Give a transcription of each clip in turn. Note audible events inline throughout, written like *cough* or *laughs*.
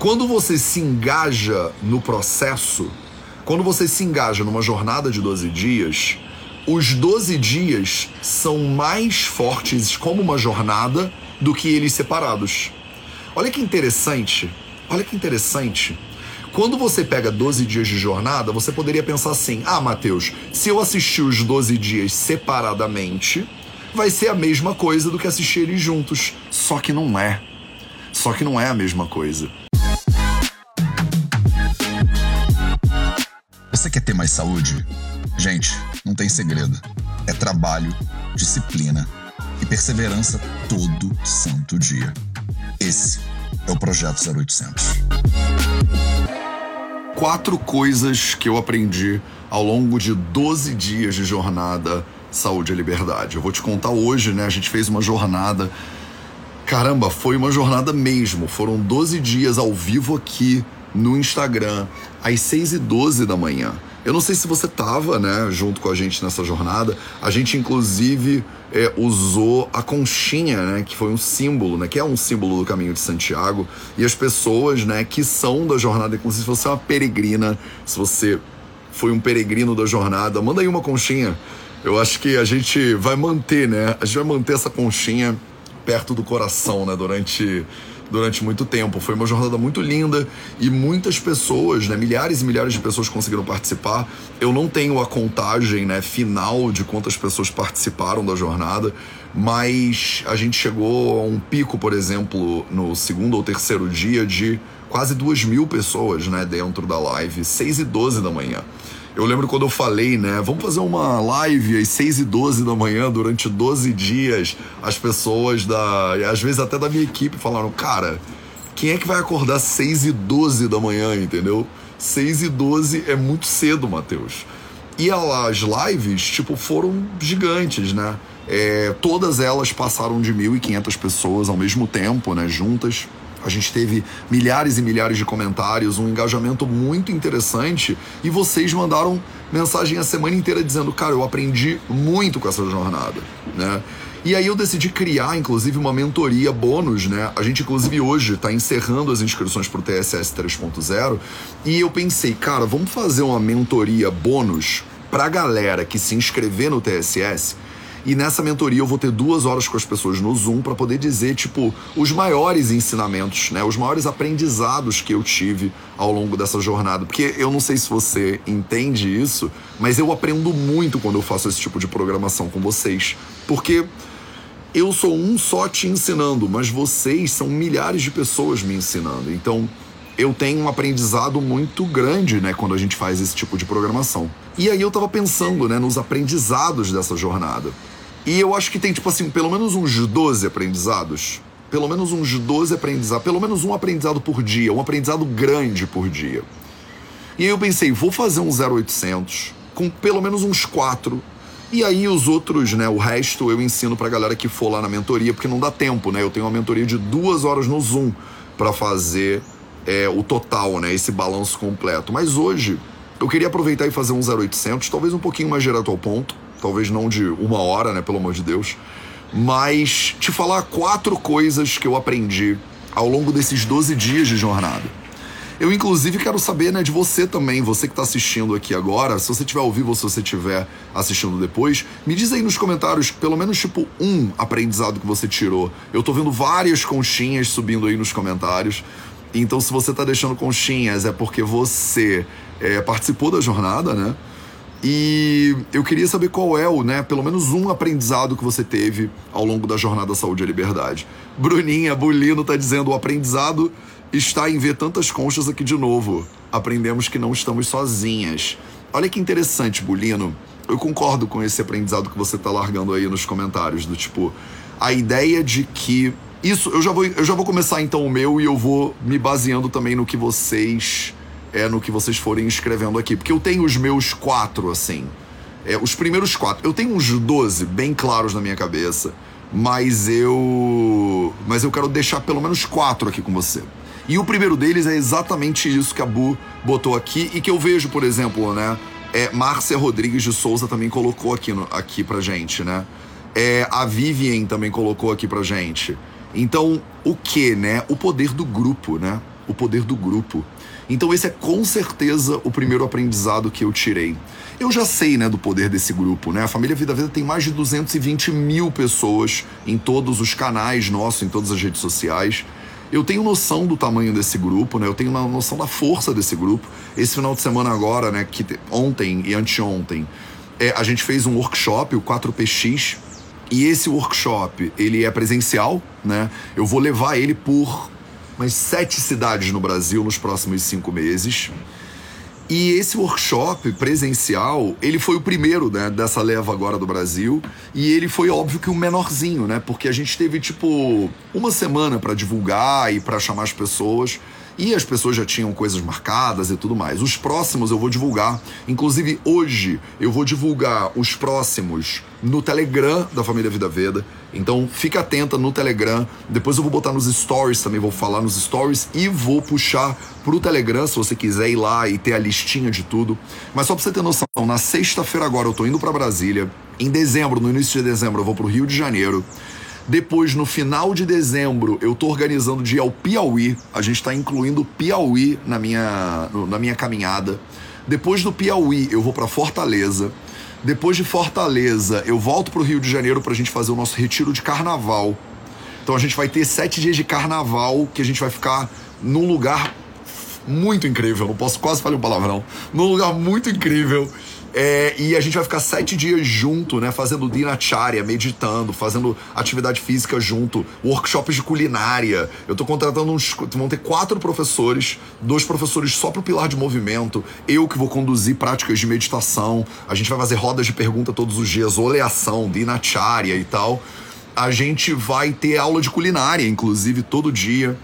Quando você se engaja no processo, quando você se engaja numa jornada de 12 dias, os 12 dias são mais fortes como uma jornada do que eles separados. Olha que interessante, olha que interessante. Quando você pega 12 dias de jornada, você poderia pensar assim: ah, Mateus, se eu assistir os 12 dias separadamente, vai ser a mesma coisa do que assistir eles juntos. Só que não é. Só que não é a mesma coisa. Você quer ter mais saúde? Gente, não tem segredo. É trabalho, disciplina e perseverança todo santo dia. Esse é o Projeto 0800. Quatro coisas que eu aprendi ao longo de 12 dias de jornada Saúde e Liberdade. Eu vou te contar hoje, né? A gente fez uma jornada. Caramba, foi uma jornada mesmo. Foram 12 dias ao vivo aqui no Instagram, às 6 e 12 da manhã. Eu não sei se você tava, né, junto com a gente nessa jornada. A gente, inclusive, é, usou a conchinha, né, que foi um símbolo, né, que é um símbolo do caminho de Santiago. E as pessoas, né, que são da jornada, inclusive, se você é uma peregrina, se você foi um peregrino da jornada, manda aí uma conchinha. Eu acho que a gente vai manter, né? A gente vai manter essa conchinha perto do coração, né, durante durante muito tempo. Foi uma jornada muito linda e muitas pessoas, né, milhares e milhares de pessoas conseguiram participar. Eu não tenho a contagem, né, final de quantas pessoas participaram da jornada, mas a gente chegou a um pico, por exemplo, no segundo ou terceiro dia de quase duas mil pessoas, né, dentro da live, 6 e 12 da manhã. Eu lembro quando eu falei, né? Vamos fazer uma live às 6 e 12 da manhã durante 12 dias. As pessoas da. às vezes até da minha equipe falaram, cara, quem é que vai acordar às 6 e 12 da manhã, entendeu? 6 e 12 é muito cedo, Matheus. E as lives, tipo, foram gigantes, né? É, todas elas passaram de 1.500 pessoas ao mesmo tempo, né? Juntas. A gente teve milhares e milhares de comentários, um engajamento muito interessante e vocês mandaram mensagem a semana inteira dizendo: "Cara, eu aprendi muito com essa jornada", né? E aí eu decidi criar, inclusive, uma mentoria bônus, né? A gente, inclusive, hoje está encerrando as inscrições para o TSS 3.0 e eu pensei, cara, vamos fazer uma mentoria bônus para a galera que se inscrever no TSS e nessa mentoria eu vou ter duas horas com as pessoas no Zoom para poder dizer, tipo, os maiores ensinamentos, né? Os maiores aprendizados que eu tive ao longo dessa jornada. Porque eu não sei se você entende isso, mas eu aprendo muito quando eu faço esse tipo de programação com vocês. Porque eu sou um só te ensinando, mas vocês são milhares de pessoas me ensinando. Então, eu tenho um aprendizado muito grande, né, quando a gente faz esse tipo de programação. E aí eu tava pensando, né, nos aprendizados dessa jornada. E eu acho que tem, tipo assim, pelo menos uns 12 aprendizados. Pelo menos uns 12 aprendizados. Pelo menos um aprendizado por dia. Um aprendizado grande por dia. E aí eu pensei, vou fazer um 0800 com pelo menos uns quatro. E aí os outros, né? O resto eu ensino pra galera que for lá na mentoria, porque não dá tempo, né? Eu tenho uma mentoria de duas horas no Zoom para fazer é, o total, né? Esse balanço completo. Mas hoje eu queria aproveitar e fazer um 0800, talvez um pouquinho mais direto ao ponto talvez não de uma hora, né, pelo amor de Deus, mas te falar quatro coisas que eu aprendi ao longo desses 12 dias de jornada. Eu, inclusive, quero saber né, de você também, você que está assistindo aqui agora, se você estiver ao vivo ou se você estiver assistindo depois, me diz aí nos comentários, pelo menos tipo um aprendizado que você tirou. Eu tô vendo várias conchinhas subindo aí nos comentários. Então, se você está deixando conchinhas, é porque você é, participou da jornada, né? E eu queria saber qual é o, né, pelo menos um aprendizado que você teve ao longo da jornada Saúde e Liberdade. Bruninha Bulino tá dizendo: o aprendizado está em ver tantas conchas aqui de novo. Aprendemos que não estamos sozinhas. Olha que interessante, Bulino. Eu concordo com esse aprendizado que você tá largando aí nos comentários, do tipo, a ideia de que. Isso, eu já vou, eu já vou começar então o meu e eu vou me baseando também no que vocês é no que vocês forem escrevendo aqui. Porque eu tenho os meus quatro, assim. É, os primeiros quatro. Eu tenho uns doze bem claros na minha cabeça. Mas eu. Mas eu quero deixar pelo menos quatro aqui com você. E o primeiro deles é exatamente isso que a Bu botou aqui e que eu vejo, por exemplo, né? É, Márcia Rodrigues de Souza também colocou aqui, no, aqui pra gente, né? É, a Vivian também colocou aqui pra gente. Então, o que, né? O poder do grupo, né? o poder do grupo. Então esse é com certeza o primeiro aprendizado que eu tirei. Eu já sei, né, do poder desse grupo, né? A família Vida Vida tem mais de 220 mil pessoas em todos os canais nossos, em todas as redes sociais. Eu tenho noção do tamanho desse grupo, né? Eu tenho noção da força desse grupo. Esse final de semana agora, né, que ontem e anteontem, é, a gente fez um workshop, o 4PX, e esse workshop, ele é presencial, né? Eu vou levar ele por umas sete cidades no Brasil nos próximos cinco meses. E esse workshop presencial, ele foi o primeiro, né, dessa leva agora do Brasil, e ele foi óbvio que o menorzinho, né? Porque a gente teve tipo uma semana para divulgar e para chamar as pessoas. E as pessoas já tinham coisas marcadas e tudo mais. Os próximos eu vou divulgar. Inclusive, hoje eu vou divulgar os próximos no Telegram da família Vida Veda. Então fica atenta no Telegram. Depois eu vou botar nos stories também, vou falar nos stories e vou puxar pro Telegram se você quiser ir lá e ter a listinha de tudo. Mas só pra você ter noção, na sexta-feira agora eu tô indo para Brasília. Em dezembro, no início de dezembro, eu vou pro Rio de Janeiro. Depois, no final de dezembro, eu tô organizando de ir ao Piauí. A gente está incluindo o Piauí na minha, na minha caminhada. Depois do Piauí, eu vou para Fortaleza. Depois de Fortaleza, eu volto para o Rio de Janeiro para a gente fazer o nosso retiro de carnaval. Então a gente vai ter sete dias de carnaval que a gente vai ficar num lugar muito incrível. Não posso quase falar um palavrão. Num lugar muito incrível é, e a gente vai ficar sete dias junto, né? Fazendo dinacharya, meditando, fazendo atividade física junto, workshops de culinária. Eu tô contratando uns. Vão ter quatro professores, dois professores só pro pilar de movimento, eu que vou conduzir práticas de meditação. A gente vai fazer rodas de pergunta todos os dias, oleação, dinacharya e tal. A gente vai ter aula de culinária, inclusive, todo dia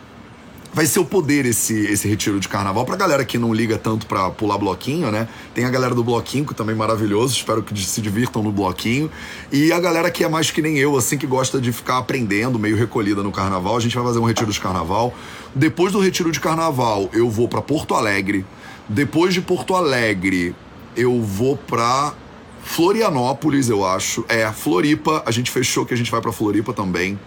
vai ser o poder esse, esse retiro de carnaval. Pra galera que não liga tanto pra pular bloquinho, né? Tem a galera do bloquinho, que também é maravilhoso, espero que se divirtam no bloquinho. E a galera que é mais que nem eu, assim, que gosta de ficar aprendendo, meio recolhida no carnaval. A gente vai fazer um retiro de carnaval. Depois do retiro de carnaval, eu vou para Porto Alegre. Depois de Porto Alegre, eu vou pra Florianópolis, eu acho. É, Floripa. A gente fechou que a gente vai para Floripa também.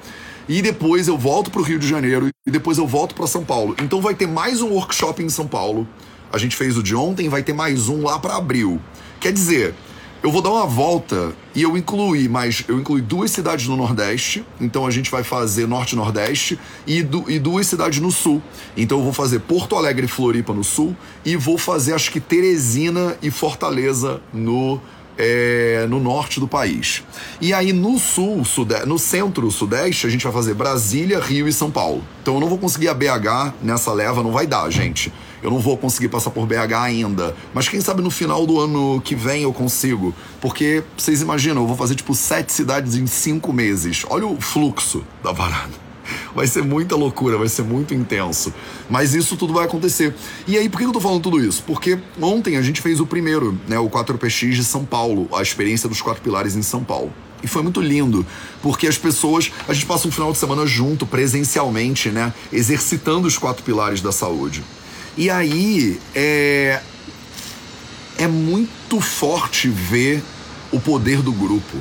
E depois eu volto para o Rio de Janeiro e depois eu volto para São Paulo. Então vai ter mais um workshop em São Paulo. A gente fez o de ontem, vai ter mais um lá para abril. Quer dizer, eu vou dar uma volta e eu incluí mais, eu incluí duas cidades no Nordeste, então a gente vai fazer Norte Nordeste e, du, e duas cidades no Sul. Então eu vou fazer Porto Alegre e Floripa no Sul e vou fazer acho que Teresina e Fortaleza no é, no norte do país. E aí no sul, sudeste, no centro-sudeste, a gente vai fazer Brasília, Rio e São Paulo. Então eu não vou conseguir a BH nessa leva, não vai dar, gente. Eu não vou conseguir passar por BH ainda. Mas quem sabe no final do ano que vem eu consigo. Porque vocês imaginam, eu vou fazer tipo sete cidades em cinco meses. Olha o fluxo da parada *laughs* vai ser muita loucura, vai ser muito intenso. Mas isso tudo vai acontecer. E aí, por que eu tô falando tudo isso? Porque ontem a gente fez o primeiro, né, o 4PX de São Paulo, a experiência dos quatro pilares em São Paulo. E foi muito lindo, porque as pessoas, a gente passa um final de semana junto, presencialmente, né, exercitando os quatro pilares da saúde. E aí, é é muito forte ver o poder do grupo.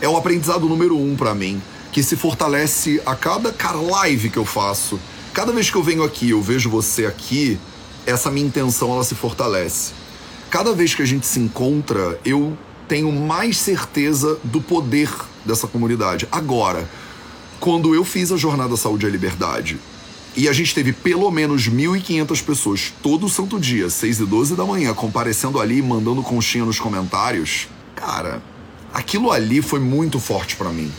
É o aprendizado número um para mim que se fortalece a cada cara live que eu faço. Cada vez que eu venho aqui, eu vejo você aqui, essa minha intenção ela se fortalece. Cada vez que a gente se encontra, eu tenho mais certeza do poder dessa comunidade. Agora, quando eu fiz a jornada Saúde e Liberdade, e a gente teve pelo menos 1.500 pessoas todo santo dia, 6 e 12 da manhã, comparecendo ali, mandando conchinha nos comentários. Cara, aquilo ali foi muito forte para mim.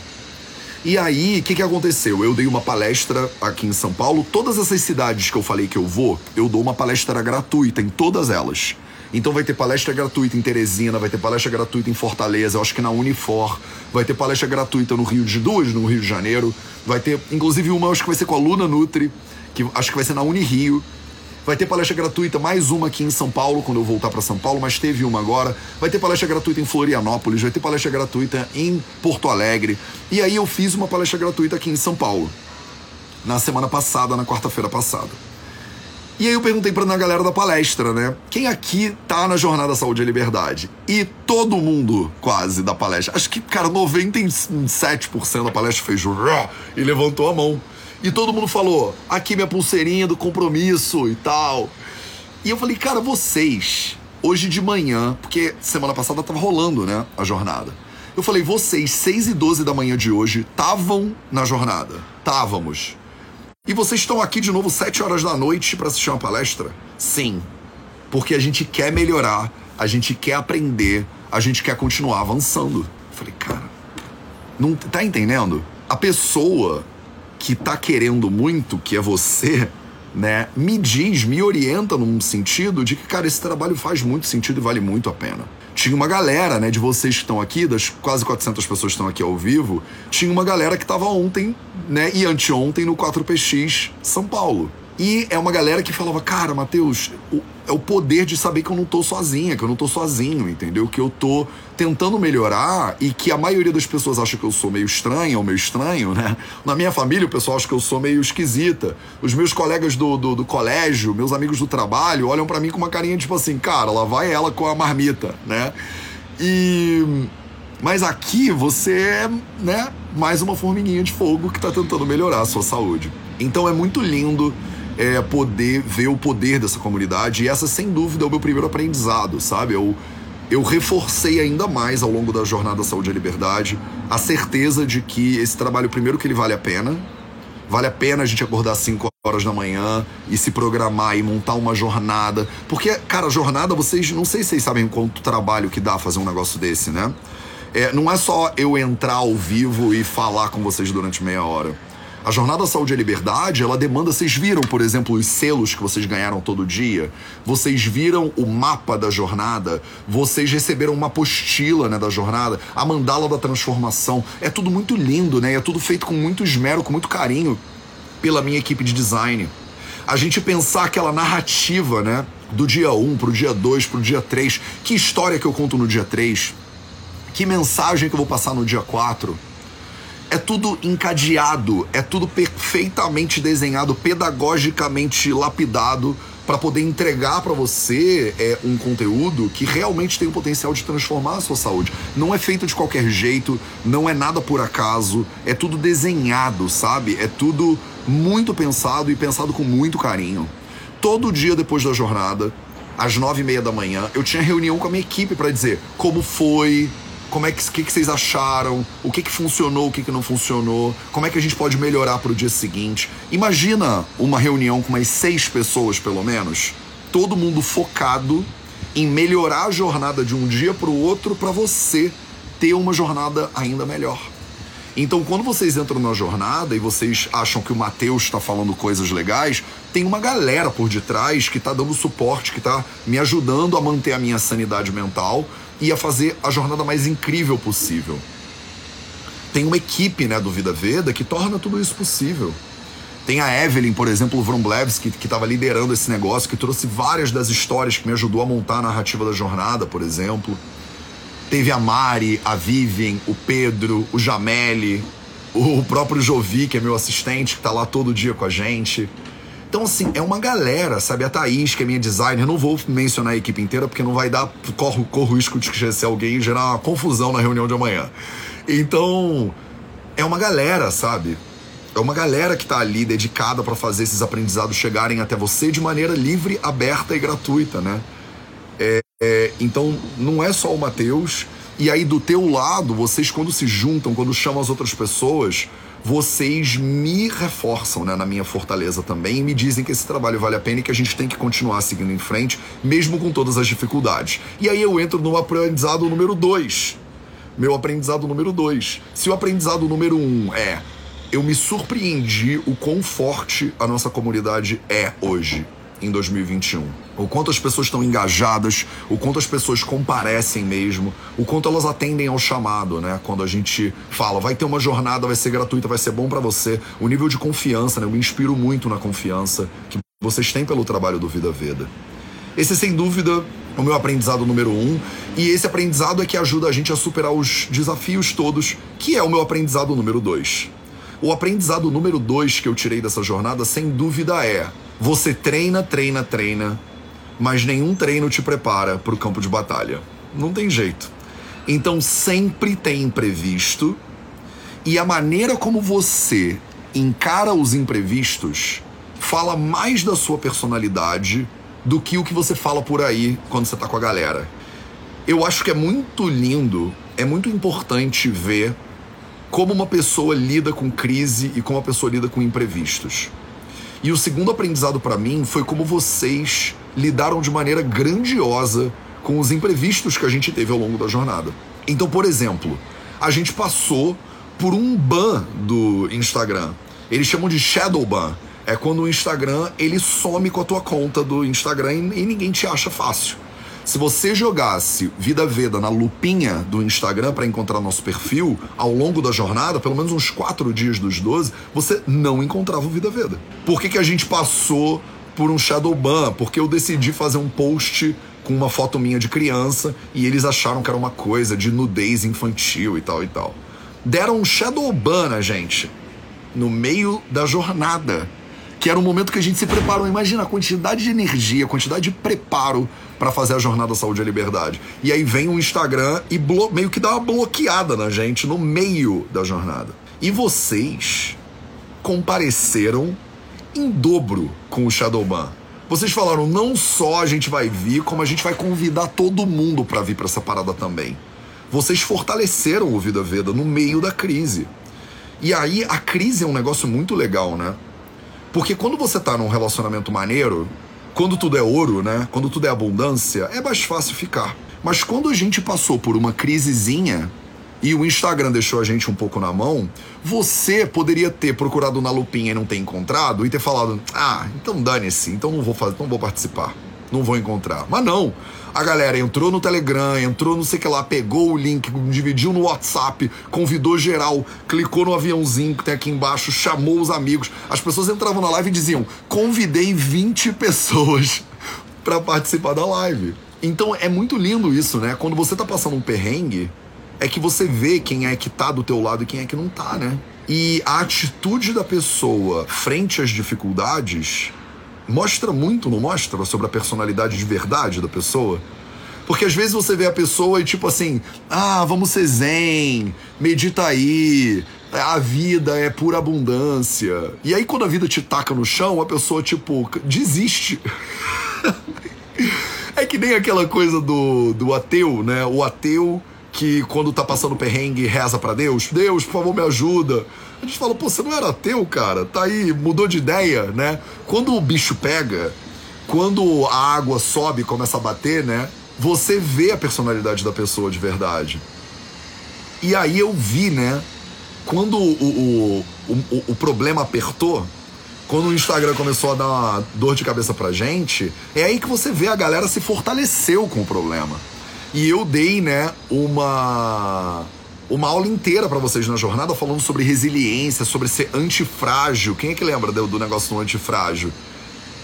E aí, o que, que aconteceu? Eu dei uma palestra aqui em São Paulo. Todas essas cidades que eu falei que eu vou, eu dou uma palestra gratuita em todas elas. Então vai ter palestra gratuita em Teresina, vai ter palestra gratuita em Fortaleza, eu acho que na Unifor, vai ter palestra gratuita no Rio de Duas, no Rio de Janeiro, vai ter, inclusive uma, acho que vai ser com a Luna Nutri, que acho que vai ser na Unirio. Vai ter palestra gratuita, mais uma aqui em São Paulo, quando eu voltar para São Paulo, mas teve uma agora. Vai ter palestra gratuita em Florianópolis, vai ter palestra gratuita em Porto Alegre. E aí eu fiz uma palestra gratuita aqui em São Paulo, na semana passada, na quarta-feira passada. E aí eu perguntei pra galera da palestra, né? Quem aqui tá na Jornada Saúde e Liberdade? E todo mundo, quase, da palestra. Acho que, cara, 97% da palestra fez e levantou a mão. E todo mundo falou: aqui minha pulseirinha do compromisso e tal. E eu falei, cara, vocês, hoje de manhã, porque semana passada tava rolando, né, a jornada. Eu falei, vocês, 6 e 12 da manhã de hoje, estavam na jornada. Távamos. E vocês estão aqui de novo 7 horas da noite para assistir uma palestra? Sim. Porque a gente quer melhorar, a gente quer aprender, a gente quer continuar avançando. Eu falei, cara, não tá entendendo? A pessoa que tá querendo muito, que é você, né, me diz, me orienta num sentido de que, cara, esse trabalho faz muito sentido e vale muito a pena. Tinha uma galera, né, de vocês que estão aqui, das quase 400 pessoas que estão aqui ao vivo, tinha uma galera que estava ontem, né, e anteontem no 4PX São Paulo. E é uma galera que falava, cara, Matheus, é o poder de saber que eu não tô sozinha, que eu não tô sozinho, entendeu? Que eu tô tentando melhorar e que a maioria das pessoas acha que eu sou meio estranha ou meio estranho, né? Na minha família, o pessoal acha que eu sou meio esquisita. Os meus colegas do, do, do colégio, meus amigos do trabalho, olham para mim com uma carinha tipo assim, cara, lá vai ela com a marmita, né? E. Mas aqui você é, né, mais uma formiguinha de fogo que tá tentando melhorar a sua saúde. Então é muito lindo é, poder ver o poder dessa comunidade. E essa, sem dúvida, é o meu primeiro aprendizado, sabe? Eu, eu reforcei ainda mais ao longo da jornada Saúde e Liberdade a certeza de que esse trabalho, primeiro, que ele vale a pena. Vale a pena a gente acordar às 5 horas da manhã e se programar e montar uma jornada. Porque, cara, jornada, vocês. Não sei se vocês sabem quanto trabalho que dá fazer um negócio desse, né? É, não é só eu entrar ao vivo e falar com vocês durante meia hora. A Jornada Saúde e Liberdade, ela demanda, vocês viram, por exemplo, os selos que vocês ganharam todo dia? Vocês viram o mapa da jornada? Vocês receberam uma apostila, né, da jornada? A mandala da transformação. É tudo muito lindo, né? É tudo feito com muito esmero, com muito carinho pela minha equipe de design. A gente pensar aquela narrativa, né, do dia 1 pro dia 2 pro dia 3. Que história que eu conto no dia 3? Que mensagem que eu vou passar no dia 4? É tudo encadeado, é tudo perfeitamente desenhado, pedagogicamente lapidado para poder entregar para você é, um conteúdo que realmente tem o potencial de transformar a sua saúde. Não é feito de qualquer jeito, não é nada por acaso, é tudo desenhado, sabe? É tudo muito pensado e pensado com muito carinho. Todo dia depois da jornada, às nove e meia da manhã, eu tinha reunião com a minha equipe para dizer como foi, como é que, que, que vocês acharam, o que, que funcionou, o que, que não funcionou, como é que a gente pode melhorar para o dia seguinte. Imagina uma reunião com umas seis pessoas, pelo menos, todo mundo focado em melhorar a jornada de um dia para o outro para você ter uma jornada ainda melhor. Então, quando vocês entram na jornada e vocês acham que o Matheus está falando coisas legais, tem uma galera por detrás que está dando suporte, que está me ajudando a manter a minha sanidade mental e a fazer a jornada mais incrível possível. Tem uma equipe né, do Vida Veda que torna tudo isso possível. Tem a Evelyn, por exemplo, Vromblevski, que estava liderando esse negócio, que trouxe várias das histórias que me ajudou a montar a narrativa da jornada, por exemplo. Teve a Mari, a Vivian, o Pedro, o Jameli, o próprio Jovi, que é meu assistente, que está lá todo dia com a gente. Então, assim, é uma galera, sabe? A Thaís, que é minha designer, não vou mencionar a equipe inteira porque não vai dar. Corro, corro risco de esquecer alguém e gerar uma confusão na reunião de amanhã. Então, é uma galera, sabe? É uma galera que tá ali dedicada para fazer esses aprendizados chegarem até você de maneira livre, aberta e gratuita, né? É, é, então, não é só o Matheus. E aí, do teu lado, vocês, quando se juntam, quando chamam as outras pessoas vocês me reforçam né, na minha fortaleza também e me dizem que esse trabalho vale a pena e que a gente tem que continuar seguindo em frente, mesmo com todas as dificuldades. E aí eu entro no aprendizado número dois. Meu aprendizado número dois. Se o aprendizado número um é eu me surpreendi o quão forte a nossa comunidade é hoje em 2021. O quanto as pessoas estão engajadas, o quanto as pessoas comparecem mesmo, o quanto elas atendem ao chamado, né? Quando a gente fala, vai ter uma jornada, vai ser gratuita, vai ser bom para você. O nível de confiança, né? Eu me inspiro muito na confiança que vocês têm pelo trabalho do Vida Veda. Esse, sem dúvida, é o meu aprendizado número um. E esse aprendizado é que ajuda a gente a superar os desafios todos, que é o meu aprendizado número dois. O aprendizado número dois que eu tirei dessa jornada, sem dúvida, é você treina, treina, treina, mas nenhum treino te prepara para o campo de batalha. Não tem jeito. Então sempre tem imprevisto e a maneira como você encara os imprevistos fala mais da sua personalidade do que o que você fala por aí quando você tá com a galera. Eu acho que é muito lindo, é muito importante ver como uma pessoa lida com crise e como uma pessoa lida com imprevistos. E o segundo aprendizado para mim foi como vocês lidaram de maneira grandiosa com os imprevistos que a gente teve ao longo da jornada. Então, por exemplo, a gente passou por um ban do Instagram. Eles chamam de shadow ban. É quando o Instagram ele some com a tua conta do Instagram e, ninguém te acha fácil. Se você jogasse Vida Veda na lupinha do Instagram para encontrar nosso perfil, ao longo da jornada, pelo menos uns quatro dias dos 12, você não encontrava o Vida Veda. Por que, que a gente passou por um shadow ban? Porque eu decidi fazer um post com uma foto minha de criança e eles acharam que era uma coisa de nudez infantil e tal e tal. Deram um shadow ban na gente no meio da jornada que era um momento que a gente se preparou. Imagina a quantidade de energia, a quantidade de preparo para fazer a jornada Saúde e Liberdade. E aí vem o Instagram e meio que dá uma bloqueada na gente no meio da jornada. E vocês compareceram em dobro com o Shadowban. Vocês falaram, não só a gente vai vir, como a gente vai convidar todo mundo para vir para essa parada também. Vocês fortaleceram o Vida Veda no meio da crise. E aí a crise é um negócio muito legal, né? Porque quando você tá num relacionamento maneiro, quando tudo é ouro, né? Quando tudo é abundância, é mais fácil ficar. Mas quando a gente passou por uma crisezinha e o Instagram deixou a gente um pouco na mão, você poderia ter procurado na lupinha e não ter encontrado e ter falado: "Ah, então dane-se, então não vou fazer, não vou participar. Não vou encontrar". Mas não. A galera entrou no Telegram, entrou não sei o que lá, pegou o link, dividiu no WhatsApp, convidou geral, clicou no aviãozinho que tem aqui embaixo, chamou os amigos. As pessoas entravam na live e diziam: convidei 20 pessoas para participar da live. Então é muito lindo isso, né? Quando você tá passando um perrengue, é que você vê quem é que tá do teu lado e quem é que não tá, né? E a atitude da pessoa frente às dificuldades mostra muito, não mostra, sobre a personalidade de verdade da pessoa? Porque às vezes você vê a pessoa e tipo assim, ah, vamos ser zen, medita aí, a vida é pura abundância. E aí quando a vida te taca no chão, a pessoa tipo desiste. *laughs* é que nem aquela coisa do, do ateu, né? O ateu que quando tá passando perrengue reza para Deus, Deus, por favor, me ajuda. A gente fala, pô, você não era ateu, cara? Tá aí, mudou de ideia, né? Quando o bicho pega, quando a água sobe começa a bater, né? Você vê a personalidade da pessoa de verdade. E aí eu vi, né? Quando o, o, o, o problema apertou, quando o Instagram começou a dar uma dor de cabeça pra gente, é aí que você vê a galera se fortaleceu com o problema. E eu dei, né, uma uma aula inteira para vocês na jornada falando sobre resiliência, sobre ser antifrágil. Quem é que lembra do, do negócio do antifrágil?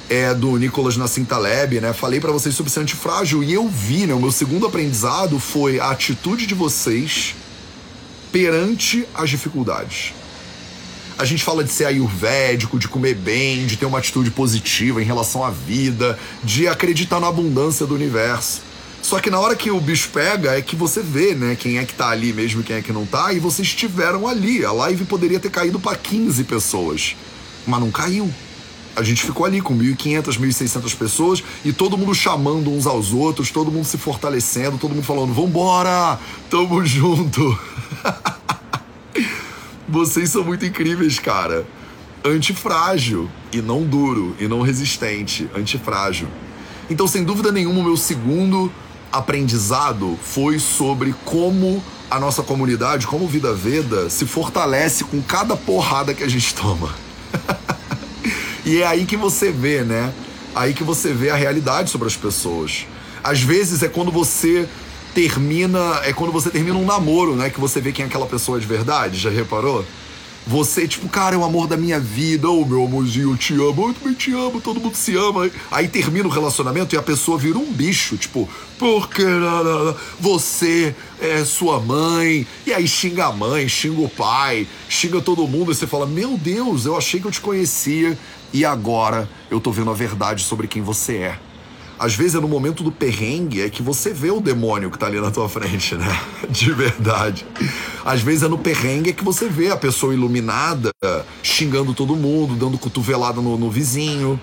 É do Nicolas Nassim Taleb, né? Falei para vocês sobre ser antifrágil e eu vi, né? O meu segundo aprendizado foi a atitude de vocês perante as dificuldades. A gente fala de ser ayurvédico, de comer bem, de ter uma atitude positiva em relação à vida, de acreditar na abundância do universo. Só que na hora que o bicho pega, é que você vê, né, quem é que tá ali mesmo quem é que não tá, e vocês estiveram ali. A live poderia ter caído para 15 pessoas, mas não caiu. A gente ficou ali com 1.500, 1.600 pessoas e todo mundo chamando uns aos outros, todo mundo se fortalecendo, todo mundo falando: vambora, tamo junto. *laughs* Vocês são muito incríveis, cara. Antifrágil e não duro e não resistente, antifrágil. Então, sem dúvida nenhuma, o meu segundo aprendizado foi sobre como a nossa comunidade, como Vida Veda, se fortalece com cada porrada que a gente toma. *laughs* e é aí que você vê, né? Aí que você vê a realidade sobre as pessoas. Às vezes é quando você termina, é quando você termina um namoro, né, que você vê quem é aquela pessoa de verdade, já reparou? Você, tipo, cara, é o amor da minha vida, ô oh, meu amorzinho, eu te amo, eu também te amo, todo mundo se ama. Aí termina o relacionamento e a pessoa vira um bicho, tipo, porque você é sua mãe. E aí xinga a mãe, xinga o pai, xinga todo mundo. E você fala, meu Deus, eu achei que eu te conhecia e agora eu tô vendo a verdade sobre quem você é. Às vezes é no momento do perrengue é que você vê o demônio que tá ali na tua frente, né? *laughs* De verdade. Às vezes é no perrengue é que você vê a pessoa iluminada xingando todo mundo, dando cotovelada no, no vizinho.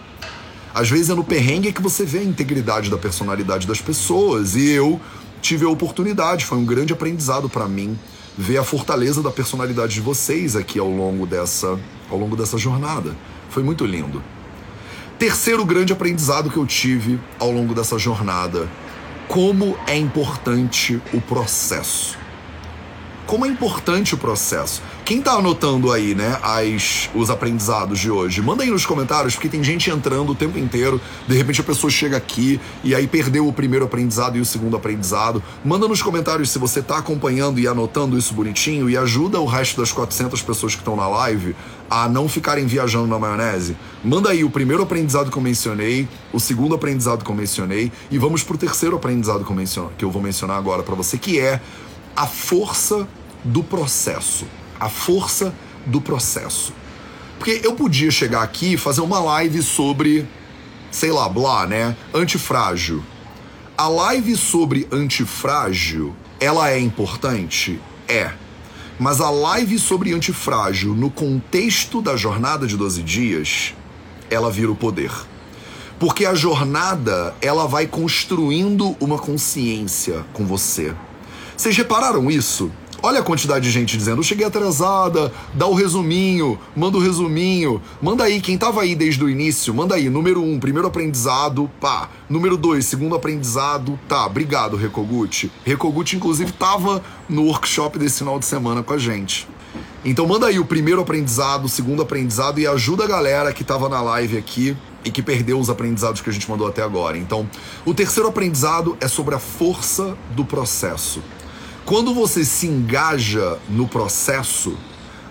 Às vezes é no perrengue é que você vê a integridade da personalidade das pessoas. E eu tive a oportunidade, foi um grande aprendizado para mim ver a fortaleza da personalidade de vocês aqui ao longo dessa ao longo dessa jornada. Foi muito lindo. Terceiro grande aprendizado que eu tive ao longo dessa jornada: como é importante o processo. Como é importante o processo. Quem tá anotando aí, né, as, os aprendizados de hoje? Manda aí nos comentários, porque tem gente entrando o tempo inteiro. De repente a pessoa chega aqui e aí perdeu o primeiro aprendizado e o segundo aprendizado. Manda nos comentários se você tá acompanhando e anotando isso bonitinho e ajuda o resto das 400 pessoas que estão na live a não ficarem viajando na maionese. Manda aí o primeiro aprendizado que eu mencionei, o segundo aprendizado que eu mencionei e vamos pro terceiro aprendizado que eu, menciono, que eu vou mencionar agora para você, que é a força do processo a força do processo. Porque eu podia chegar aqui e fazer uma live sobre, sei lá, blá, né? Antifrágil. A live sobre antifrágil, ela é importante? É. Mas a live sobre antifrágil, no contexto da jornada de 12 dias, ela vira o poder. Porque a jornada, ela vai construindo uma consciência com você. Vocês repararam isso? Olha a quantidade de gente dizendo: cheguei atrasada, dá o resuminho, manda o resuminho. Manda aí, quem tava aí desde o início, manda aí. Número um, primeiro aprendizado, pá. Número dois, segundo aprendizado, tá. Obrigado, Rekoguchi. Rekoguchi, inclusive, tava no workshop desse final de semana com a gente. Então manda aí o primeiro aprendizado, o segundo aprendizado e ajuda a galera que tava na live aqui e que perdeu os aprendizados que a gente mandou até agora. Então, o terceiro aprendizado é sobre a força do processo. Quando você se engaja no processo,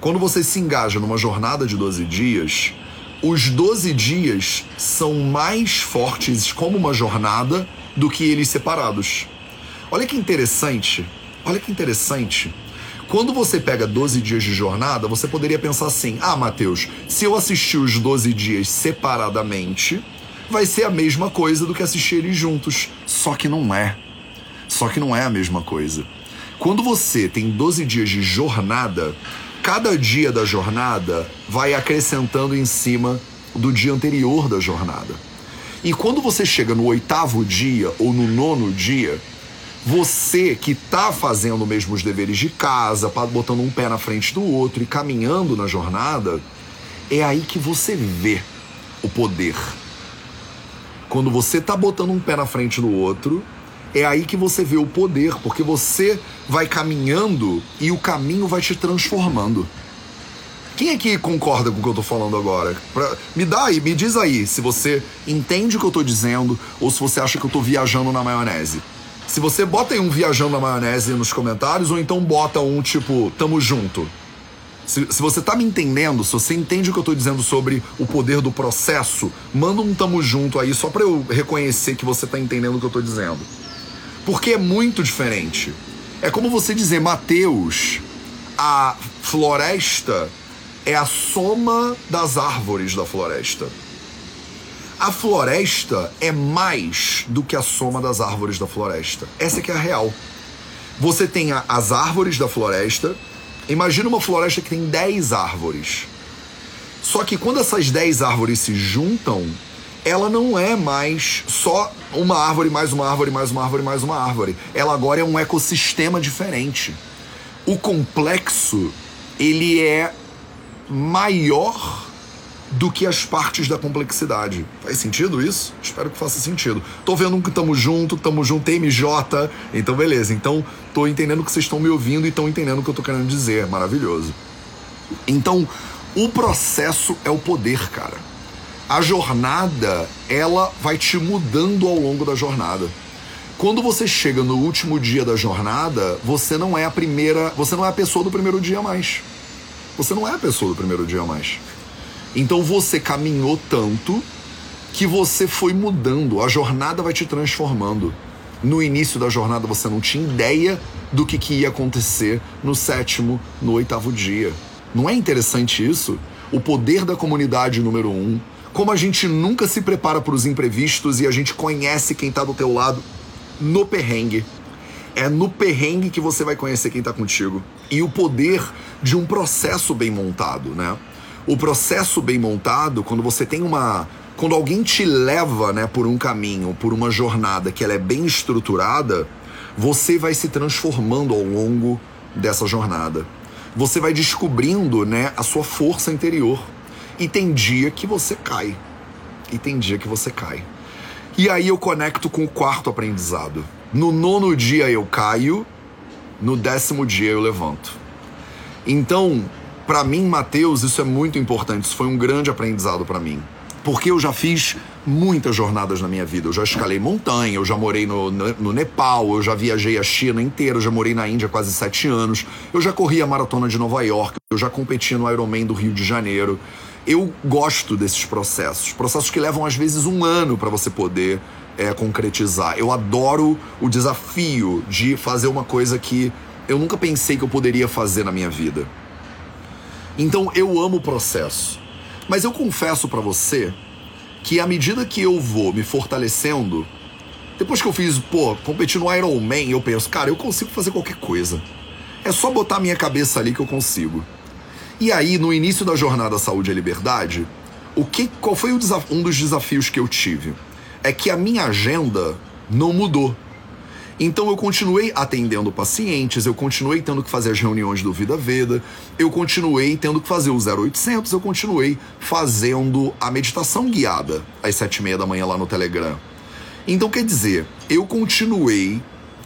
quando você se engaja numa jornada de 12 dias, os 12 dias são mais fortes como uma jornada do que eles separados. Olha que interessante, olha que interessante. Quando você pega 12 dias de jornada, você poderia pensar assim: ah, Mateus, se eu assistir os 12 dias separadamente, vai ser a mesma coisa do que assistir eles juntos. Só que não é. Só que não é a mesma coisa. Quando você tem 12 dias de jornada, cada dia da jornada vai acrescentando em cima do dia anterior da jornada. E quando você chega no oitavo dia ou no nono dia, você que está fazendo mesmo os deveres de casa, botando um pé na frente do outro e caminhando na jornada, é aí que você vê o poder. Quando você está botando um pé na frente do outro, é aí que você vê o poder, porque você vai caminhando e o caminho vai te transformando. Quem aqui concorda com o que eu tô falando agora? Pra, me dá aí, me diz aí se você entende o que eu tô dizendo ou se você acha que eu tô viajando na maionese. Se você bota aí um viajando na maionese nos comentários ou então bota um tipo tamo junto. Se, se, você tá me entendendo, se você entende o que eu tô dizendo sobre o poder do processo, manda um tamo junto aí só para eu reconhecer que você tá entendendo o que eu tô dizendo. Porque é muito diferente. É como você dizer, Mateus, a floresta é a soma das árvores da floresta. A floresta é mais do que a soma das árvores da floresta. Essa é que é a real. Você tem as árvores da floresta. Imagina uma floresta que tem 10 árvores. Só que quando essas 10 árvores se juntam, ela não é mais só uma árvore, mais uma árvore, mais uma árvore, mais uma árvore. Ela agora é um ecossistema diferente. O complexo, ele é maior do que as partes da complexidade. Faz sentido isso? Espero que faça sentido. Tô vendo que tamo junto, tamo junto, TMJ, então beleza. Então, tô entendendo que vocês estão me ouvindo e estão entendendo o que eu tô querendo dizer. Maravilhoso. Então, o processo é o poder, cara a jornada ela vai te mudando ao longo da jornada. Quando você chega no último dia da jornada, você não é a primeira, você não é a pessoa do primeiro dia mais. Você não é a pessoa do primeiro dia mais. Então você caminhou tanto que você foi mudando, a jornada vai te transformando. No início da jornada você não tinha ideia do que, que ia acontecer no sétimo, no oitavo dia. Não é interessante isso? O poder da comunidade número um, como a gente nunca se prepara para os imprevistos e a gente conhece quem tá do teu lado no perrengue. É no perrengue que você vai conhecer quem tá contigo. E o poder de um processo bem montado, né? O processo bem montado, quando você tem uma. Quando alguém te leva né, por um caminho, por uma jornada que ela é bem estruturada, você vai se transformando ao longo dessa jornada. Você vai descobrindo né, a sua força interior. E tem dia que você cai. E tem dia que você cai. E aí eu conecto com o quarto aprendizado. No nono dia eu caio, no décimo dia eu levanto. Então, para mim, Mateus, isso é muito importante. Isso foi um grande aprendizado para mim. Porque eu já fiz muitas jornadas na minha vida. Eu já escalei montanha, eu já morei no, no, no, Nepal, eu já viajei a China inteira, eu já morei na Índia quase sete anos, eu já corri a maratona de Nova York, eu já competi no Ironman do Rio de Janeiro. Eu gosto desses processos, processos que levam às vezes um ano para você poder é, concretizar. Eu adoro o desafio de fazer uma coisa que eu nunca pensei que eu poderia fazer na minha vida. Então eu amo o processo. Mas eu confesso para você que à medida que eu vou me fortalecendo, depois que eu fiz, pô, competir no Iron Man, eu penso, cara, eu consigo fazer qualquer coisa. É só botar minha cabeça ali que eu consigo. E aí, no início da jornada Saúde e Liberdade, o que, qual foi um dos desafios que eu tive? É que a minha agenda não mudou. Então eu continuei atendendo pacientes, eu continuei tendo que fazer as reuniões do Vida Veda, eu continuei tendo que fazer o 0800, eu continuei fazendo a meditação guiada às sete e meia da manhã lá no Telegram. Então quer dizer, eu continuei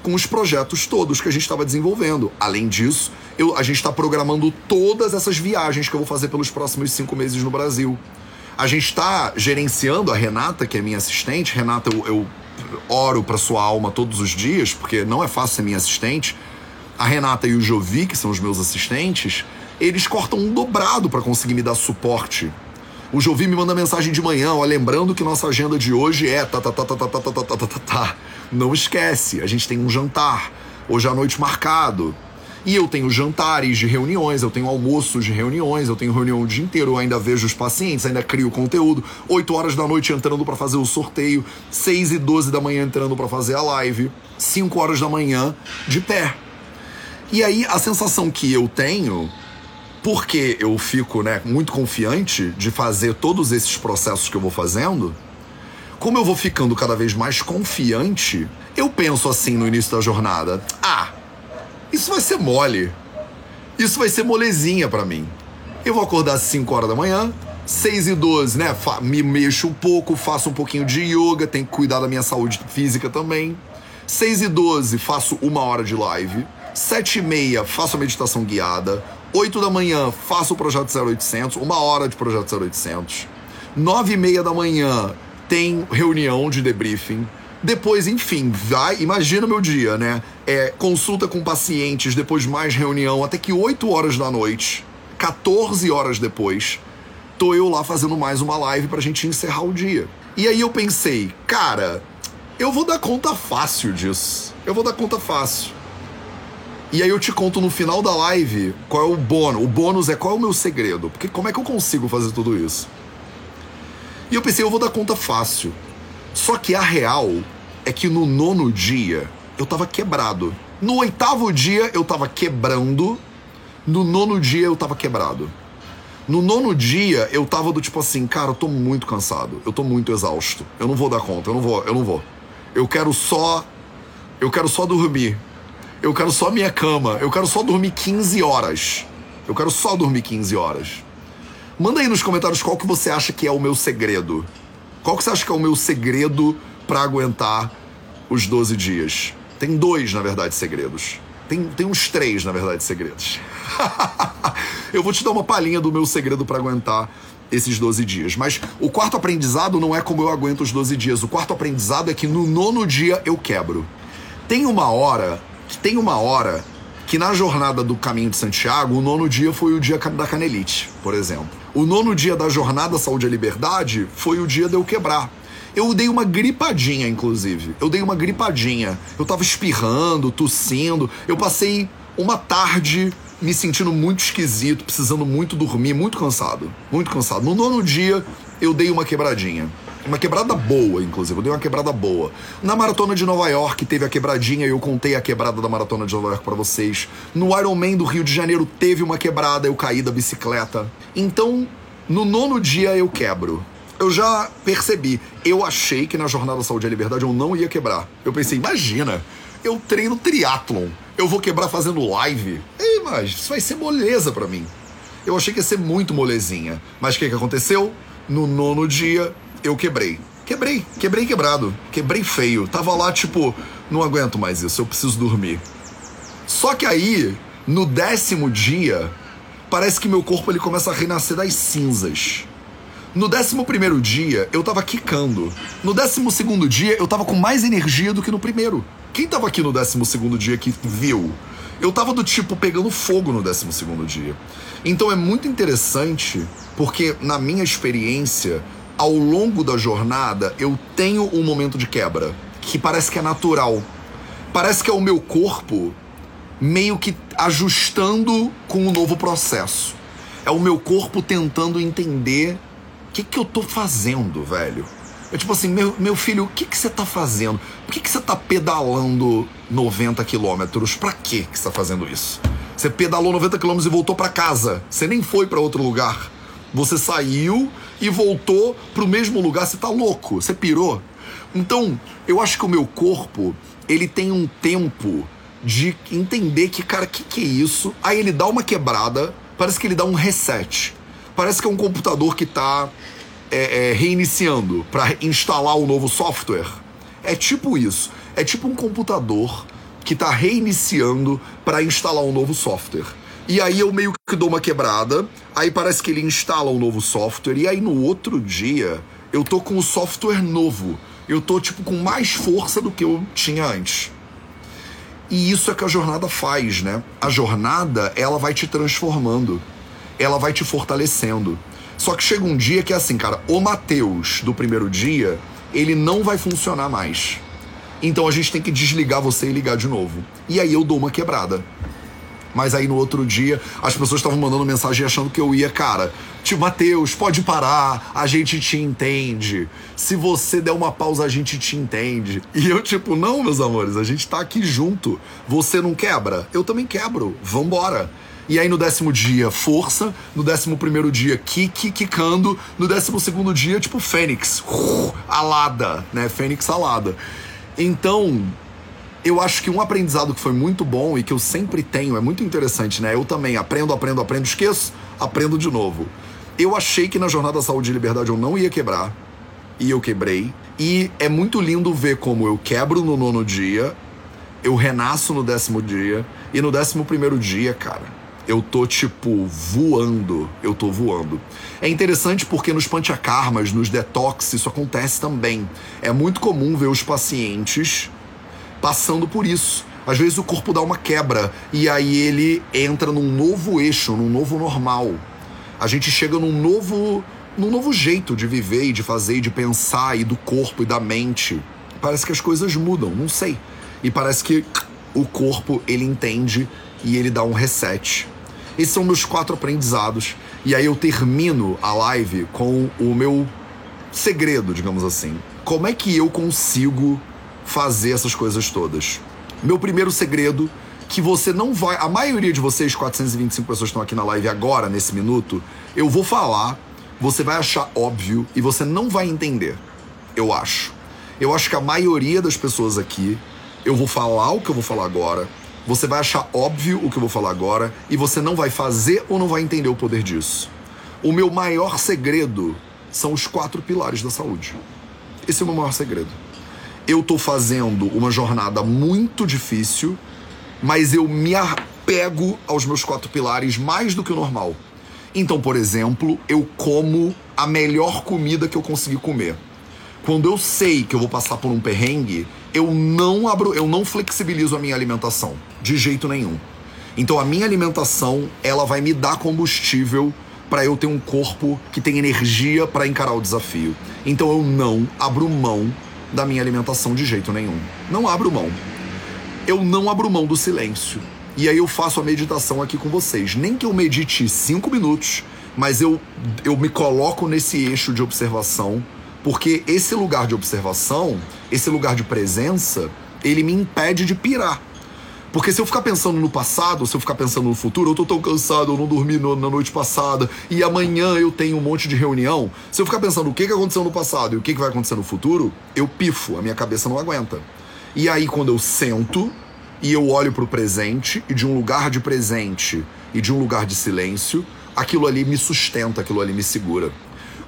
com os projetos todos que a gente estava desenvolvendo. Além disso, eu, a gente está programando todas essas viagens que eu vou fazer pelos próximos cinco meses no Brasil. A gente está gerenciando a Renata, que é minha assistente. Renata, eu, eu oro para sua alma todos os dias, porque não é fácil ser minha assistente. A Renata e o Jovi, que são os meus assistentes, eles cortam um dobrado para conseguir me dar suporte. O Jovi me manda mensagem de manhã, ó, lembrando que nossa agenda de hoje é tá tá tá tá tá tá tá tá tá tá tá. Não esquece, a gente tem um jantar hoje à noite marcado. E eu tenho jantares de reuniões, eu tenho almoços de reuniões, eu tenho reunião o dia inteiro, eu ainda vejo os pacientes, ainda crio conteúdo. 8 horas da noite entrando para fazer o sorteio, 6 e 12 da manhã entrando para fazer a live, 5 horas da manhã de pé. E aí a sensação que eu tenho, porque eu fico né, muito confiante de fazer todos esses processos que eu vou fazendo, como eu vou ficando cada vez mais confiante, eu penso assim no início da jornada: ah, isso vai ser mole. Isso vai ser molezinha para mim. Eu vou acordar às 5 horas da manhã, 6 e 12, né? Me mexo um pouco, faço um pouquinho de yoga, tenho que cuidar da minha saúde física também. 6 e 12, faço uma hora de live. 7 e meia, faço a meditação guiada. 8 da manhã, faço o Projeto 0800, uma hora de Projeto 0800. 9 e meia da manhã, tem reunião de debriefing. Depois, enfim, vai, imagina meu dia, né? É, consulta com pacientes, depois mais reunião, até que 8 horas da noite, 14 horas depois, tô eu lá fazendo mais uma live pra gente encerrar o dia. E aí eu pensei, cara, eu vou dar conta fácil disso. Eu vou dar conta fácil. E aí eu te conto no final da live qual é o bônus. O bônus é qual é o meu segredo. Porque como é que eu consigo fazer tudo isso? E eu pensei, eu vou dar conta fácil. Só que a real é que no nono dia eu tava quebrado. No oitavo dia eu tava quebrando. No nono dia eu tava quebrado. No nono dia eu tava do tipo assim, cara, eu tô muito cansado, eu tô muito exausto. Eu não vou dar conta, eu não vou, eu não vou. Eu quero só eu quero só dormir. Eu quero só minha cama. Eu quero só dormir 15 horas. Eu quero só dormir 15 horas. Manda aí nos comentários qual que você acha que é o meu segredo. Qual que você acha que é o meu segredo para aguentar os 12 dias. Tem dois, na verdade, segredos. Tem, tem uns três, na verdade, segredos. *laughs* eu vou te dar uma palhinha do meu segredo para aguentar esses 12 dias. Mas o quarto aprendizado não é como eu aguento os 12 dias. O quarto aprendizado é que no nono dia eu quebro. Tem uma hora, tem uma hora que na jornada do caminho de Santiago, o nono dia foi o dia da canelite, por exemplo. O nono dia da jornada Saúde e Liberdade foi o dia de eu quebrar. Eu dei uma gripadinha, inclusive. Eu dei uma gripadinha. Eu tava espirrando, tossindo. Eu passei uma tarde me sentindo muito esquisito, precisando muito dormir, muito cansado. Muito cansado. No nono dia, eu dei uma quebradinha. Uma quebrada boa, inclusive. Eu dei uma quebrada boa. Na maratona de Nova York teve a quebradinha eu contei a quebrada da maratona de Nova York para vocês. No Ironman do Rio de Janeiro teve uma quebrada, eu caí da bicicleta. Então, no nono dia eu quebro. Eu já percebi. Eu achei que na Jornada Saúde e Liberdade eu não ia quebrar. Eu pensei, imagina, eu treino triatlon. Eu vou quebrar fazendo live? Ei, mas isso vai ser moleza para mim. Eu achei que ia ser muito molezinha. Mas o que, que aconteceu? No nono dia, eu quebrei. Quebrei, quebrei quebrado. Quebrei feio. Tava lá, tipo, não aguento mais isso, eu preciso dormir. Só que aí, no décimo dia, parece que meu corpo ele começa a renascer das cinzas. No décimo primeiro dia, eu tava quicando. No décimo segundo dia, eu tava com mais energia do que no primeiro. Quem tava aqui no décimo segundo dia que viu? Eu tava do tipo pegando fogo no décimo segundo dia. Então é muito interessante, porque na minha experiência, ao longo da jornada, eu tenho um momento de quebra que parece que é natural. Parece que é o meu corpo meio que ajustando com um novo processo. É o meu corpo tentando entender o que, que eu tô fazendo, velho. É tipo assim, meu, meu filho, o que, que você tá fazendo? Por que, que você tá pedalando 90 quilômetros? Pra que você tá fazendo isso? Você pedalou 90 quilômetros e voltou para casa. Você nem foi para outro lugar. Você saiu e voltou pro mesmo lugar. Você tá louco? Você pirou? Então, eu acho que o meu corpo, ele tem um tempo de entender que, cara, que que é isso? Aí ele dá uma quebrada, parece que ele dá um reset. Parece que é um computador que tá é, é, reiniciando para instalar o um novo software. É tipo isso. É tipo um computador que tá reiniciando para instalar um novo software. E aí eu meio que dou uma quebrada, aí parece que ele instala um novo software, e aí no outro dia eu tô com o software novo. Eu tô tipo com mais força do que eu tinha antes. E isso é que a jornada faz, né? A jornada, ela vai te transformando. Ela vai te fortalecendo. Só que chega um dia que é assim, cara, o Mateus do primeiro dia, ele não vai funcionar mais. Então a gente tem que desligar você e ligar de novo. E aí eu dou uma quebrada. Mas aí no outro dia, as pessoas estavam mandando mensagem achando que eu ia, cara, tipo, Matheus, pode parar, a gente te entende. Se você der uma pausa, a gente te entende. E eu, tipo, não, meus amores, a gente tá aqui junto. Você não quebra? Eu também quebro. Vambora. E aí no décimo dia, força. No décimo primeiro dia, kick, quicando. No décimo segundo dia, tipo, fênix. Uh, alada, né? Fênix alada. Então, eu acho que um aprendizado que foi muito bom e que eu sempre tenho, é muito interessante, né? Eu também aprendo, aprendo, aprendo, esqueço, aprendo de novo. Eu achei que na Jornada Saúde e Liberdade eu não ia quebrar, e eu quebrei. E é muito lindo ver como eu quebro no nono dia, eu renasço no décimo dia, e no décimo primeiro dia, cara, eu tô tipo voando, eu tô voando. É interessante porque nos panchakarmas, nos detox, isso acontece também. É muito comum ver os pacientes passando por isso. Às vezes o corpo dá uma quebra e aí ele entra num novo eixo, num novo normal. A gente chega num novo, num novo jeito de viver e de fazer e de pensar e do corpo e da mente. Parece que as coisas mudam, não sei. E parece que o corpo ele entende e ele dá um reset. Esses são meus quatro aprendizados. E aí eu termino a live com o meu segredo, digamos assim. Como é que eu consigo fazer essas coisas todas. Meu primeiro segredo que você não vai, a maioria de vocês, 425 pessoas estão aqui na live agora nesse minuto, eu vou falar, você vai achar óbvio e você não vai entender. Eu acho. Eu acho que a maioria das pessoas aqui, eu vou falar o que eu vou falar agora, você vai achar óbvio o que eu vou falar agora e você não vai fazer ou não vai entender o poder disso. O meu maior segredo são os quatro pilares da saúde. Esse é o meu maior segredo eu tô fazendo uma jornada muito difícil, mas eu me apego aos meus quatro pilares mais do que o normal. Então, por exemplo, eu como a melhor comida que eu consegui comer. Quando eu sei que eu vou passar por um perrengue, eu não abro, eu não flexibilizo a minha alimentação de jeito nenhum. Então a minha alimentação, ela vai me dar combustível para eu ter um corpo que tem energia para encarar o desafio. Então eu não abro mão da minha alimentação de jeito nenhum. Não abro mão. Eu não abro mão do silêncio. E aí eu faço a meditação aqui com vocês. Nem que eu medite cinco minutos, mas eu, eu me coloco nesse eixo de observação, porque esse lugar de observação, esse lugar de presença, ele me impede de pirar. Porque se eu ficar pensando no passado, se eu ficar pensando no futuro, eu tô tão cansado, eu não dormi no, na noite passada, e amanhã eu tenho um monte de reunião. Se eu ficar pensando o que, que aconteceu no passado e o que, que vai acontecer no futuro, eu pifo, a minha cabeça não aguenta. E aí, quando eu sento e eu olho pro presente, e de um lugar de presente e de um lugar de silêncio, aquilo ali me sustenta, aquilo ali me segura.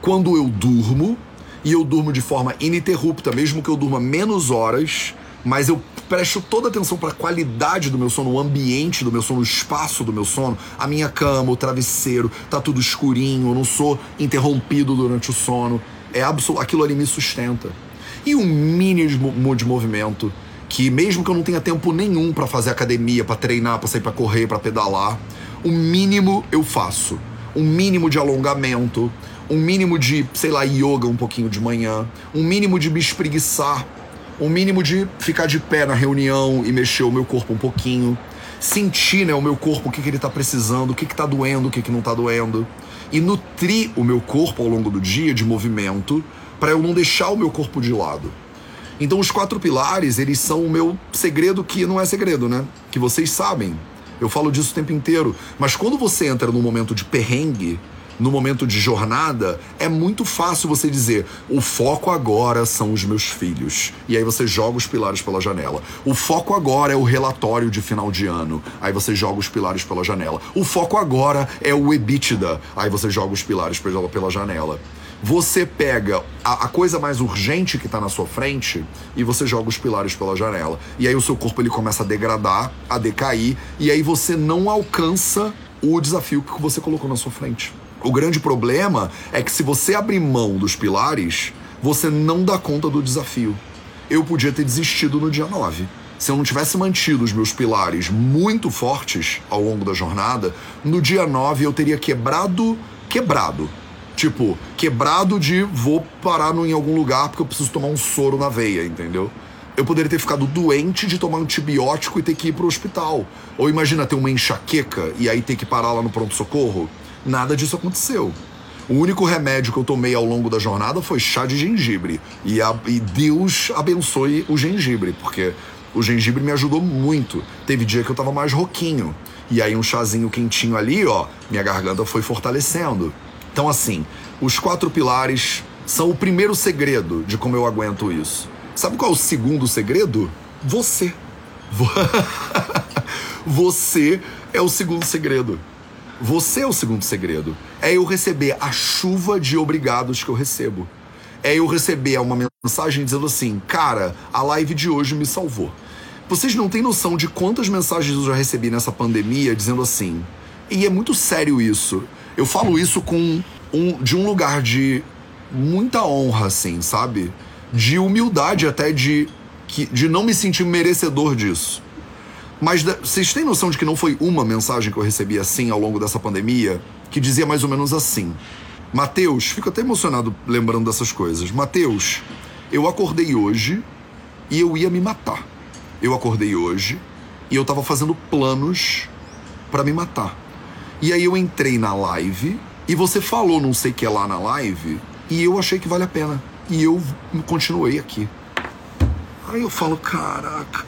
Quando eu durmo, e eu durmo de forma ininterrupta, mesmo que eu durma menos horas, mas eu presto toda atenção para a qualidade do meu sono, o ambiente do meu sono, o espaço do meu sono, a minha cama, o travesseiro, tá tudo escurinho, eu não sou interrompido durante o sono. É absoluto, aquilo ali me sustenta. E um mínimo de movimento que mesmo que eu não tenha tempo nenhum para fazer academia, para treinar, para sair para correr, para pedalar, o mínimo eu faço. Um mínimo de alongamento, um mínimo de, sei lá, yoga um pouquinho de manhã, um mínimo de me espreguiçar o mínimo de ficar de pé na reunião e mexer o meu corpo um pouquinho, sentir né, o meu corpo, o que, que ele está precisando, o que está doendo, o que, que não está doendo, e nutrir o meu corpo ao longo do dia de movimento para eu não deixar o meu corpo de lado. Então os quatro pilares, eles são o meu segredo que não é segredo, né? Que vocês sabem. Eu falo disso o tempo inteiro. Mas quando você entra num momento de perrengue, no momento de jornada, é muito fácil você dizer: o foco agora são os meus filhos. E aí você joga os pilares pela janela. O foco agora é o relatório de final de ano. Aí você joga os pilares pela janela. O foco agora é o EBITDA. Aí você joga os pilares pela, pela janela. Você pega a, a coisa mais urgente que está na sua frente e você joga os pilares pela janela. E aí o seu corpo ele começa a degradar, a decair, e aí você não alcança o desafio que você colocou na sua frente. O grande problema é que se você abrir mão dos pilares, você não dá conta do desafio. Eu podia ter desistido no dia 9. Se eu não tivesse mantido os meus pilares muito fortes ao longo da jornada, no dia 9 eu teria quebrado, quebrado. Tipo, quebrado de vou parar em algum lugar porque eu preciso tomar um soro na veia, entendeu? Eu poderia ter ficado doente de tomar antibiótico e ter que ir pro hospital. Ou imagina ter uma enxaqueca e aí ter que parar lá no pronto-socorro. Nada disso aconteceu. O único remédio que eu tomei ao longo da jornada foi chá de gengibre. E, a, e Deus abençoe o gengibre, porque o gengibre me ajudou muito. Teve dia que eu tava mais roquinho. E aí um chazinho quentinho ali, ó, minha garganta foi fortalecendo. Então assim, os quatro pilares são o primeiro segredo de como eu aguento isso. Sabe qual é o segundo segredo? Você. *laughs* Você é o segundo segredo. Você é o segundo segredo. É eu receber a chuva de obrigados que eu recebo. É eu receber uma mensagem dizendo assim: cara, a live de hoje me salvou. Vocês não têm noção de quantas mensagens eu já recebi nessa pandemia dizendo assim. E é muito sério isso. Eu falo isso com um, de um lugar de muita honra, assim, sabe? De humildade até de, de não me sentir merecedor disso. Mas vocês têm noção de que não foi uma mensagem que eu recebi assim ao longo dessa pandemia? Que dizia mais ou menos assim: Mateus, fico até emocionado lembrando dessas coisas. Mateus, eu acordei hoje e eu ia me matar. Eu acordei hoje e eu tava fazendo planos para me matar. E aí eu entrei na live e você falou não sei que lá na live e eu achei que vale a pena. E eu continuei aqui. Aí eu falo, caraca,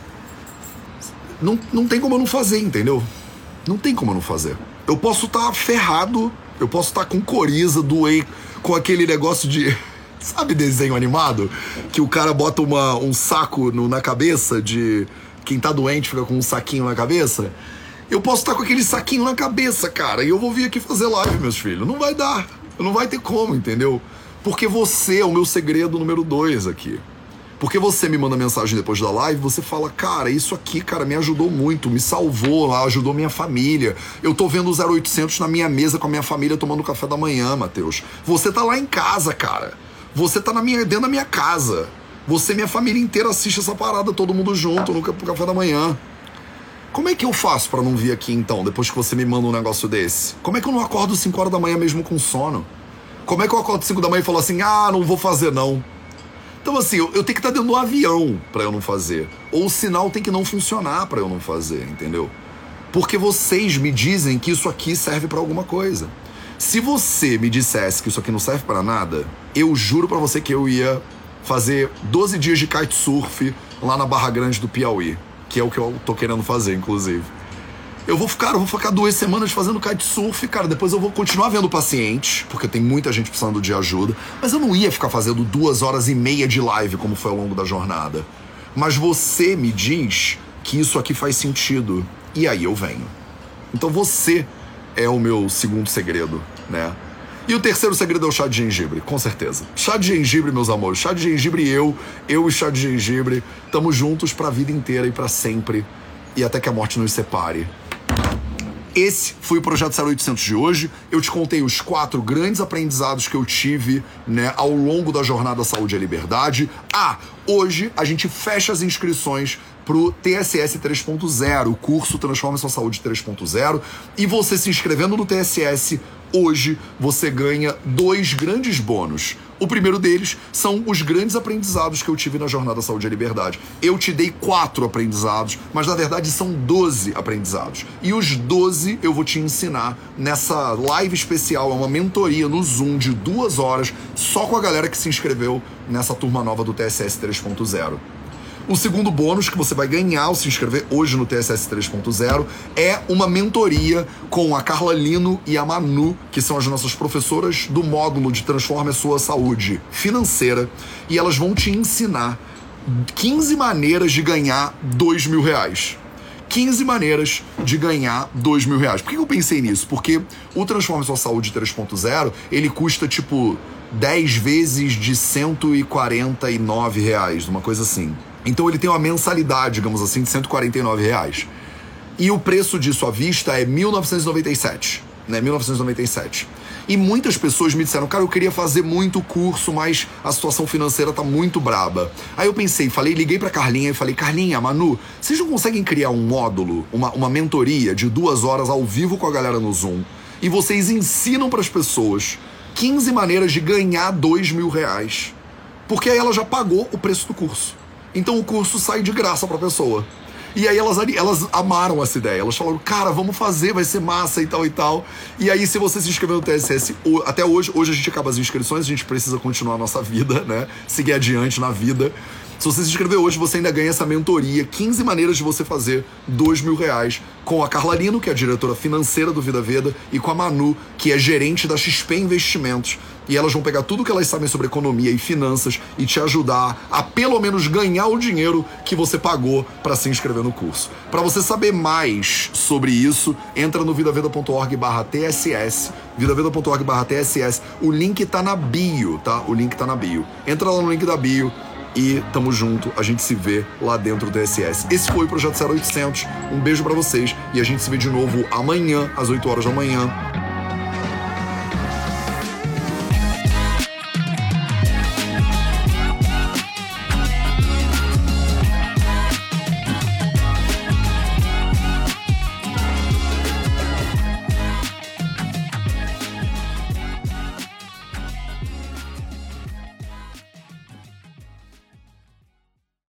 não, não tem como eu não fazer, entendeu? Não tem como eu não fazer. Eu posso estar tá ferrado, eu posso estar tá com coriza, doer, com aquele negócio de. *laughs* Sabe desenho animado? Que o cara bota uma, um saco no, na cabeça de. Quem tá doente fica com um saquinho na cabeça. Eu posso estar tá com aquele saquinho na cabeça, cara, e eu vou vir aqui fazer live, meus filhos. Não vai dar. Não vai ter como, entendeu? Porque você é o meu segredo número dois aqui. Porque você me manda mensagem depois da live, você fala, cara, isso aqui, cara, me ajudou muito, me salvou, ajudou minha família. Eu tô vendo o 0800 na minha mesa com a minha família tomando café da manhã, Matheus. Você tá lá em casa, cara. Você tá na minha, dentro da minha casa. Você minha família inteira assiste essa parada, todo mundo junto no café da manhã. Como é que eu faço para não vir aqui então, depois que você me manda um negócio desse? Como é que eu não acordo 5 horas da manhã mesmo com sono? Como é que eu acordo 5 da manhã e falo assim, ah, não vou fazer não? Então, assim, eu, eu tenho que estar dentro do avião para eu não fazer. Ou o sinal tem que não funcionar para eu não fazer, entendeu? Porque vocês me dizem que isso aqui serve para alguma coisa. Se você me dissesse que isso aqui não serve para nada, eu juro para você que eu ia fazer 12 dias de kitesurf lá na Barra Grande do Piauí, que é o que eu tô querendo fazer, inclusive. Eu vou ficar, eu vou ficar duas semanas fazendo kitesurf, cara. Depois eu vou continuar vendo pacientes, porque tem muita gente precisando de ajuda. Mas eu não ia ficar fazendo duas horas e meia de live como foi ao longo da jornada. Mas você me diz que isso aqui faz sentido. E aí eu venho. Então você é o meu segundo segredo, né? E o terceiro segredo é o chá de gengibre, com certeza. Chá de gengibre, meus amores. Chá de gengibre e eu, eu e chá de gengibre, estamos juntos para a vida inteira e para sempre. E até que a morte nos separe. Esse foi o Projeto 0800 de hoje. Eu te contei os quatro grandes aprendizados que eu tive né, ao longo da jornada Saúde e Liberdade. Ah, hoje a gente fecha as inscrições pro TSS 3.0, o curso Transforma Sua Saúde 3.0. E você se inscrevendo no TSS hoje, você ganha dois grandes bônus. O primeiro deles são os grandes aprendizados que eu tive na Jornada Saúde e Liberdade. Eu te dei quatro aprendizados, mas na verdade são 12 aprendizados. E os 12 eu vou te ensinar nessa live especial, é uma mentoria no Zoom de duas horas, só com a galera que se inscreveu nessa turma nova do TSS 3.0. O segundo bônus que você vai ganhar ao se inscrever hoje no TSS 3.0 é uma mentoria com a Carla Lino e a Manu, que são as nossas professoras do módulo de Transforme a Sua Saúde Financeira, e elas vão te ensinar 15 maneiras de ganhar 2 mil reais. 15 maneiras de ganhar 2 mil reais. Por que eu pensei nisso? Porque o Transforme Sua Saúde 3.0, ele custa tipo 10 vezes de 149 reais, uma coisa assim. Então ele tem uma mensalidade, digamos assim, de 149 reais. E o preço disso à vista é 1997, né? 1997. E muitas pessoas me disseram, cara, eu queria fazer muito curso, mas a situação financeira tá muito braba. Aí eu pensei, falei, liguei pra Carlinha e falei, Carlinha, Manu, vocês não conseguem criar um módulo, uma, uma mentoria de duas horas ao vivo com a galera no Zoom? E vocês ensinam para as pessoas 15 maneiras de ganhar 2 mil reais. Porque aí ela já pagou o preço do curso. Então o curso sai de graça para a pessoa. E aí elas, elas amaram essa ideia. Elas falaram, cara, vamos fazer, vai ser massa e tal e tal. E aí, se você se inscrever no TSS, até hoje, hoje a gente acaba as inscrições, a gente precisa continuar a nossa vida, *laughs* né? Seguir adiante na vida. Se você se inscrever hoje, você ainda ganha essa mentoria, 15 maneiras de você fazer 2 mil reais, com a Carla Lino, que é a diretora financeira do Vida Veda, e com a Manu, que é gerente da XP Investimentos. E elas vão pegar tudo que elas sabem sobre economia e finanças e te ajudar a pelo menos ganhar o dinheiro que você pagou para se inscrever no curso. Para você saber mais sobre isso, entra no vidaveda.org/tss, vidaveda.org/tss. O link tá na bio, tá? O link tá na bio. Entra lá no link da bio e tamo junto, a gente se vê lá dentro do SS. Esse foi o Projeto 0800, um beijo para vocês e a gente se vê de novo amanhã, às 8 horas da manhã,